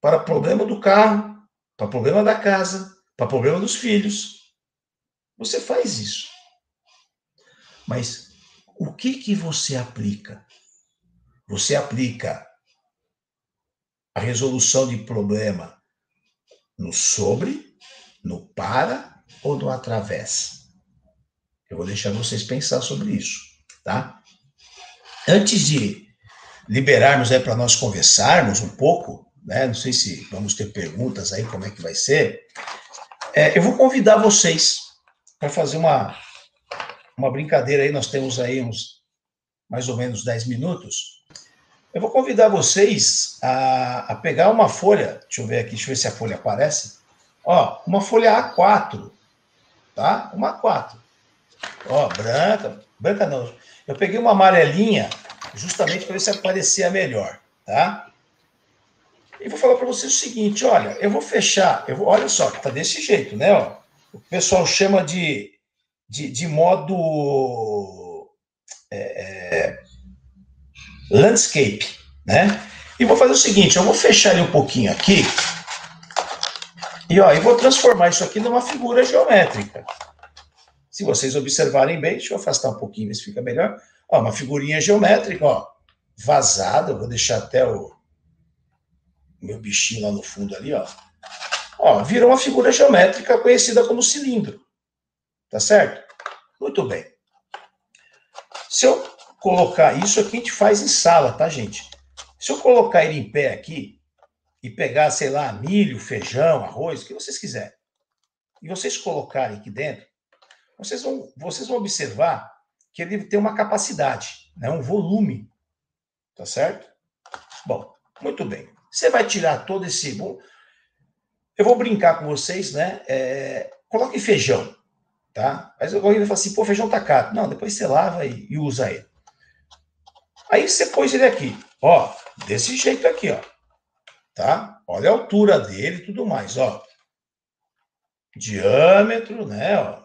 para problema do carro, para problema da casa, para problema dos filhos, você faz isso. Mas o que que você aplica? Você aplica a resolução de problema no sobre, no para ou no através? Eu vou deixar vocês pensar sobre isso, tá? Antes de liberarmos aí para nós conversarmos um pouco, né? Não sei se vamos ter perguntas aí, como é que vai ser. É, eu vou convidar vocês para fazer uma, uma brincadeira aí, nós temos aí uns mais ou menos 10 minutos. Eu vou convidar vocês a, a pegar uma folha, deixa eu ver aqui, deixa eu ver se a folha aparece. Ó, uma folha A4, tá? Uma A4. Ó, branca, branca não. Eu peguei uma amarelinha justamente para ver se aparecia melhor, tá? E vou falar para vocês o seguinte: olha, eu vou fechar, eu vou, olha só, tá desse jeito, né? Ó, o pessoal chama de, de, de modo é, é, landscape, né? E vou fazer o seguinte: eu vou fechar ele um pouquinho aqui. E ó, eu vou transformar isso aqui numa figura geométrica. Se vocês observarem bem, deixa eu afastar um pouquinho, ver se fica melhor. Ó, uma figurinha geométrica, ó, vazada. vou deixar até o meu bichinho lá no fundo ali, ó. Ó, virou uma figura geométrica conhecida como cilindro. Tá certo? Muito bem. Se eu colocar isso aqui, a gente faz em sala, tá, gente? Se eu colocar ele em pé aqui e pegar, sei lá, milho, feijão, arroz, o que vocês quiserem, e vocês colocarem aqui dentro, vocês vão, vocês vão observar que ele tem uma capacidade, né, um volume. Tá certo? Bom, muito bem. Você vai tirar todo esse. Eu vou brincar com vocês, né? É, coloque feijão, tá? Mas eu vou falar assim, pô, feijão tá caro. Não, depois você lava e, e usa ele. Aí você pôs ele aqui, ó, desse jeito aqui, ó. Tá? Olha a altura dele e tudo mais, ó. Diâmetro, né, ó.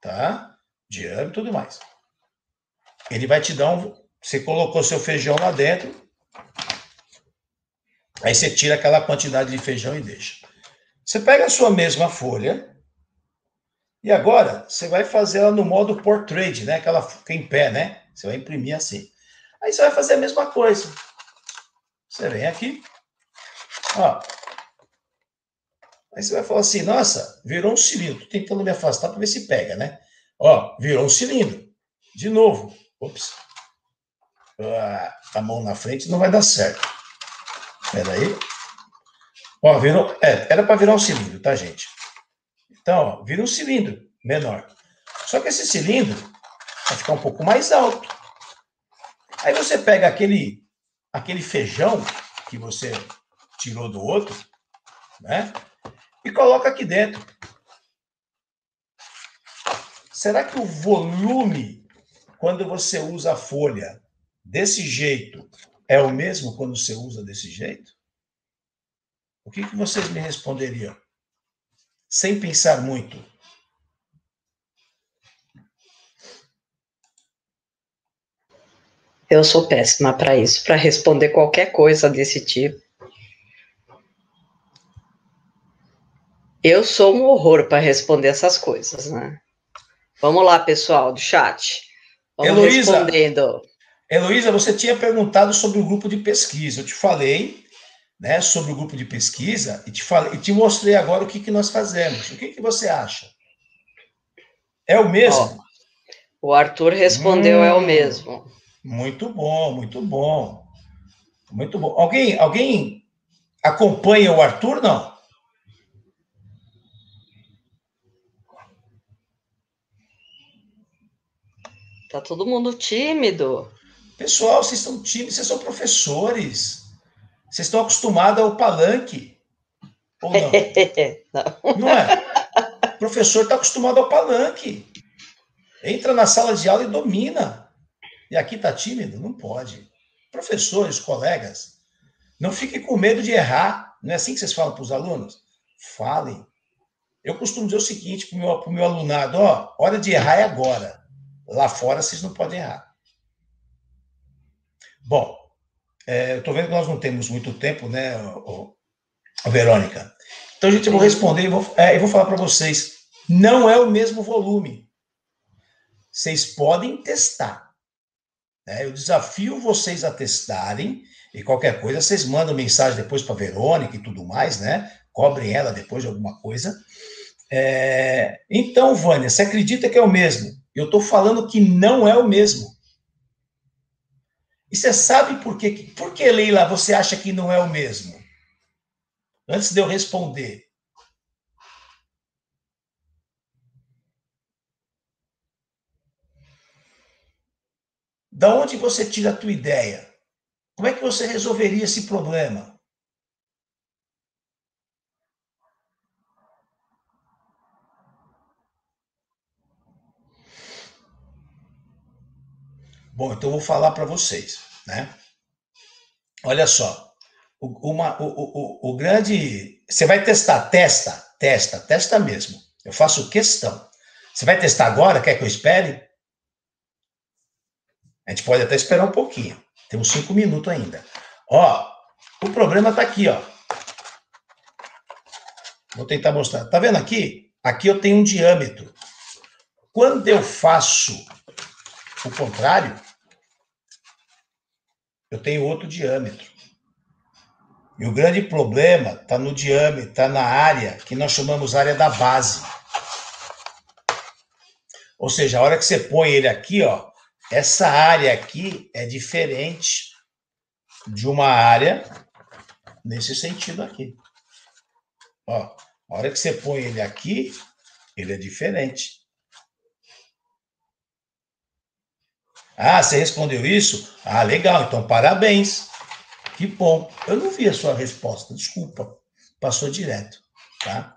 Tá? Diâmetro e tudo mais. Ele vai te dar um. Você colocou seu feijão lá dentro. Aí você tira aquela quantidade de feijão e deixa. Você pega a sua mesma folha. E agora você vai fazer ela no modo portrait, né? Aquela fica em pé, né? Você vai imprimir assim. Aí você vai fazer a mesma coisa. Você vem aqui. Ó. Aí você vai falar assim: nossa, virou um cilindro. Tô tentando me afastar para ver se pega, né? Ó, virou um cilindro. De novo. Ops. Ah, a mão na frente não vai dar certo. Espera aí. Ó, virou, é, era para virar um cilindro, tá, gente? Então, ó, vira um cilindro menor. Só que esse cilindro vai ficar um pouco mais alto. Aí você pega aquele, aquele feijão que você tirou do outro, né? E coloca aqui dentro. Será que o volume quando você usa a folha desse jeito, é o mesmo quando você usa desse jeito? O que, que vocês me responderiam? Sem pensar muito. Eu sou péssima para isso, para responder qualquer coisa desse tipo. Eu sou um horror para responder essas coisas, né? Vamos lá, pessoal do chat. Vamos Heloísa, respondendo. Heloísa, você tinha perguntado sobre o grupo de pesquisa. Eu te falei né, sobre o grupo de pesquisa e te, falei, e te mostrei agora o que, que nós fazemos. O que, que você acha? É o mesmo? o Arthur respondeu, hum, é o hum. mesmo. Muito bom, muito bom. Muito bom. Alguém, alguém acompanha o Arthur, não? Tá todo mundo tímido. Pessoal, vocês estão tímidos, vocês são professores. Vocês estão acostumados ao palanque. Ou não? não. não é? O professor está acostumado ao palanque. Entra na sala de aula e domina. E aqui está tímido? Não pode. Professores, colegas, não fiquem com medo de errar. Não é assim que vocês falam para os alunos? Falem. Eu costumo dizer o seguinte para o meu, meu alunado: ó, hora de errar é agora. Lá fora vocês não podem errar. Bom, é, eu estou vendo que nós não temos muito tempo, né, ô, Verônica? Então, gente, eu vou responder e vou, é, eu vou falar para vocês. Não é o mesmo volume. Vocês podem testar. Né? Eu desafio vocês a testarem e qualquer coisa, vocês mandam mensagem depois para Verônica e tudo mais, né? Cobrem ela depois de alguma coisa. É... Então, Vânia, você acredita que é o mesmo? Eu estou falando que não é o mesmo. E você sabe por quê? Por que, Leila, você acha que não é o mesmo? Antes de eu responder. Da onde você tira a tua ideia? Como é que você resolveria esse problema? Bom, então eu vou falar para vocês, né? Olha só, uma, o, o, o grande. Você vai testar, testa, testa, testa mesmo. Eu faço questão. Você vai testar agora? Quer que eu espere? A gente pode até esperar um pouquinho. Temos cinco minutos ainda. Ó, o problema está aqui, ó. Vou tentar mostrar. Tá vendo aqui? Aqui eu tenho um diâmetro. Quando eu faço o contrário, eu tenho outro diâmetro. E o grande problema está no diâmetro, está na área que nós chamamos área da base. Ou seja, a hora que você põe ele aqui, ó, essa área aqui é diferente de uma área nesse sentido aqui. Ó, a hora que você põe ele aqui, ele é diferente. Ah, você respondeu isso? Ah, legal, então parabéns. Que bom. Eu não vi a sua resposta, desculpa. Passou direto, tá?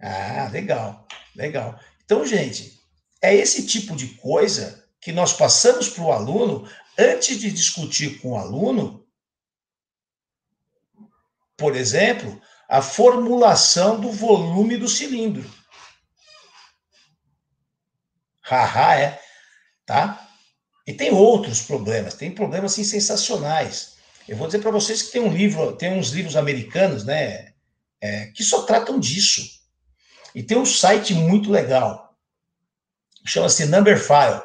Ah, legal, legal. Então, gente, é esse tipo de coisa que nós passamos para o aluno antes de discutir com o aluno, por exemplo, a formulação do volume do cilindro. Haha, é, tá? E tem outros problemas, tem problemas assim, sensacionais. Eu vou dizer para vocês que tem um livro, tem uns livros americanos, né, é, que só tratam disso. E tem um site muito legal, chama-se Number File,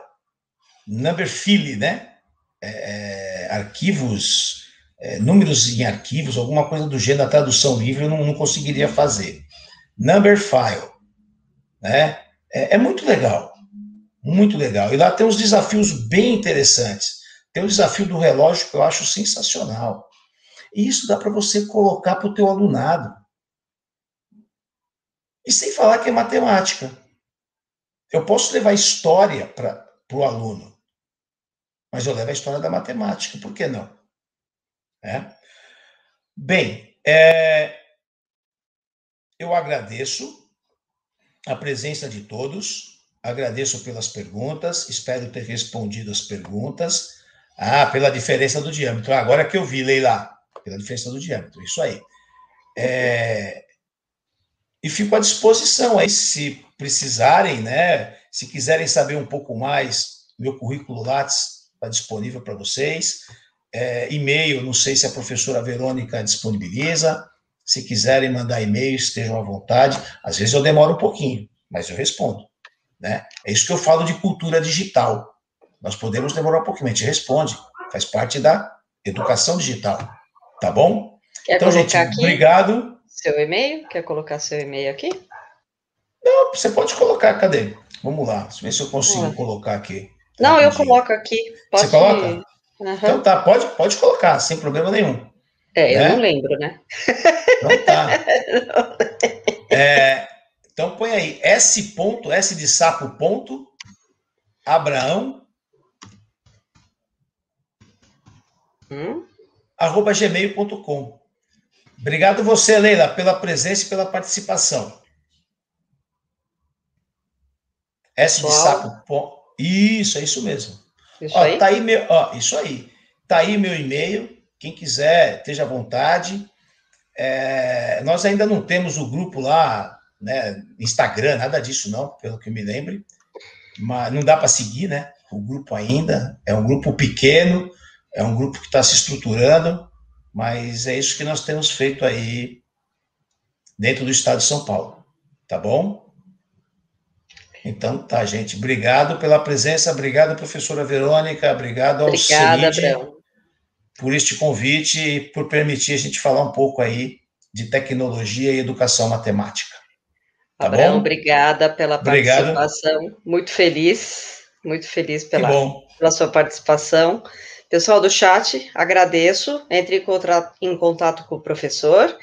Number File, né? É, é, arquivos, é, números em arquivos, alguma coisa do gênero, a tradução livre eu não, não conseguiria fazer. Number File, né? É, é muito legal. Muito legal. E lá tem uns desafios bem interessantes. Tem o desafio do relógio que eu acho sensacional. E isso dá para você colocar para o teu alunado. E sem falar que é matemática. Eu posso levar história para o aluno, mas eu levo a história da matemática, por que não? É? Bem, é, eu agradeço a presença de todos. Agradeço pelas perguntas, espero ter respondido as perguntas. Ah, pela diferença do diâmetro. Ah, agora que eu vi, Leila, pela diferença do diâmetro, isso aí. É... E fico à disposição aí, se precisarem, né? Se quiserem saber um pouco mais, meu currículo Lattes está disponível para vocês. É, e-mail, não sei se a professora Verônica disponibiliza. Se quiserem mandar e-mail, estejam à vontade. Às vezes eu demoro um pouquinho, mas eu respondo. Né? É isso que eu falo de cultura digital. Nós podemos demorar um pouquinho, a gente responde, faz parte da educação digital. Tá bom? Quer então, gente, obrigado. Seu e-mail? Quer colocar seu e-mail aqui? Não, você pode colocar, cadê? Vamos lá, ver se eu consigo colocar aqui. Não, eu coloco aqui. Você coloca? Uhum. Então tá, pode, pode colocar, sem problema nenhum. É, eu né? não lembro, né? Então tá. É, então põe aí S ponto, S de sapo ponto, Abraão, hum? arroba gmail.com. Obrigado você, Leila, pela presença e pela participação. S de sapo ponto. Isso, é isso mesmo. Isso ó, aí? Tá aí meu, ó, isso aí. Tá aí meu e-mail. Quem quiser, esteja à vontade. É, nós ainda não temos o grupo lá né? Instagram, nada disso não, pelo que eu me lembre. Mas não dá para seguir, né? O grupo ainda é um grupo pequeno, é um grupo que está se estruturando, mas é isso que nós temos feito aí dentro do estado de São Paulo, tá bom? Então tá, gente. Obrigado pela presença, obrigado, professora Verônica, obrigado ao Obrigada, Abraão. por este convite e por permitir a gente falar um pouco aí de tecnologia e educação matemática. Tá Abraão, bom? obrigada pela participação. Obrigado. Muito feliz, muito feliz pela, pela sua participação. Pessoal do chat, agradeço. Entre em, em contato com o professor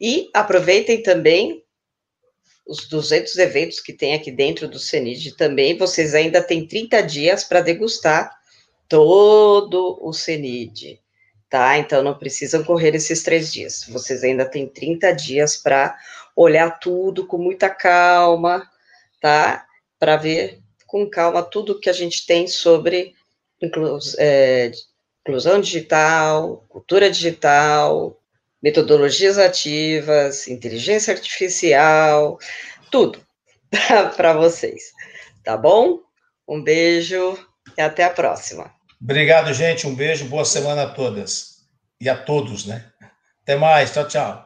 e aproveitem também os 200 eventos que tem aqui dentro do CENID também. Vocês ainda têm 30 dias para degustar todo o CENID, tá? Então não precisam correr esses três dias. Vocês ainda têm 30 dias para olhar tudo com muita calma, tá? Para ver com calma tudo que a gente tem sobre é, inclusão digital, cultura digital, metodologias ativas, inteligência artificial, tudo para vocês. Tá bom? Um beijo e até a próxima. Obrigado, gente. Um beijo, boa semana a todas e a todos, né? Até mais. Tchau, tchau.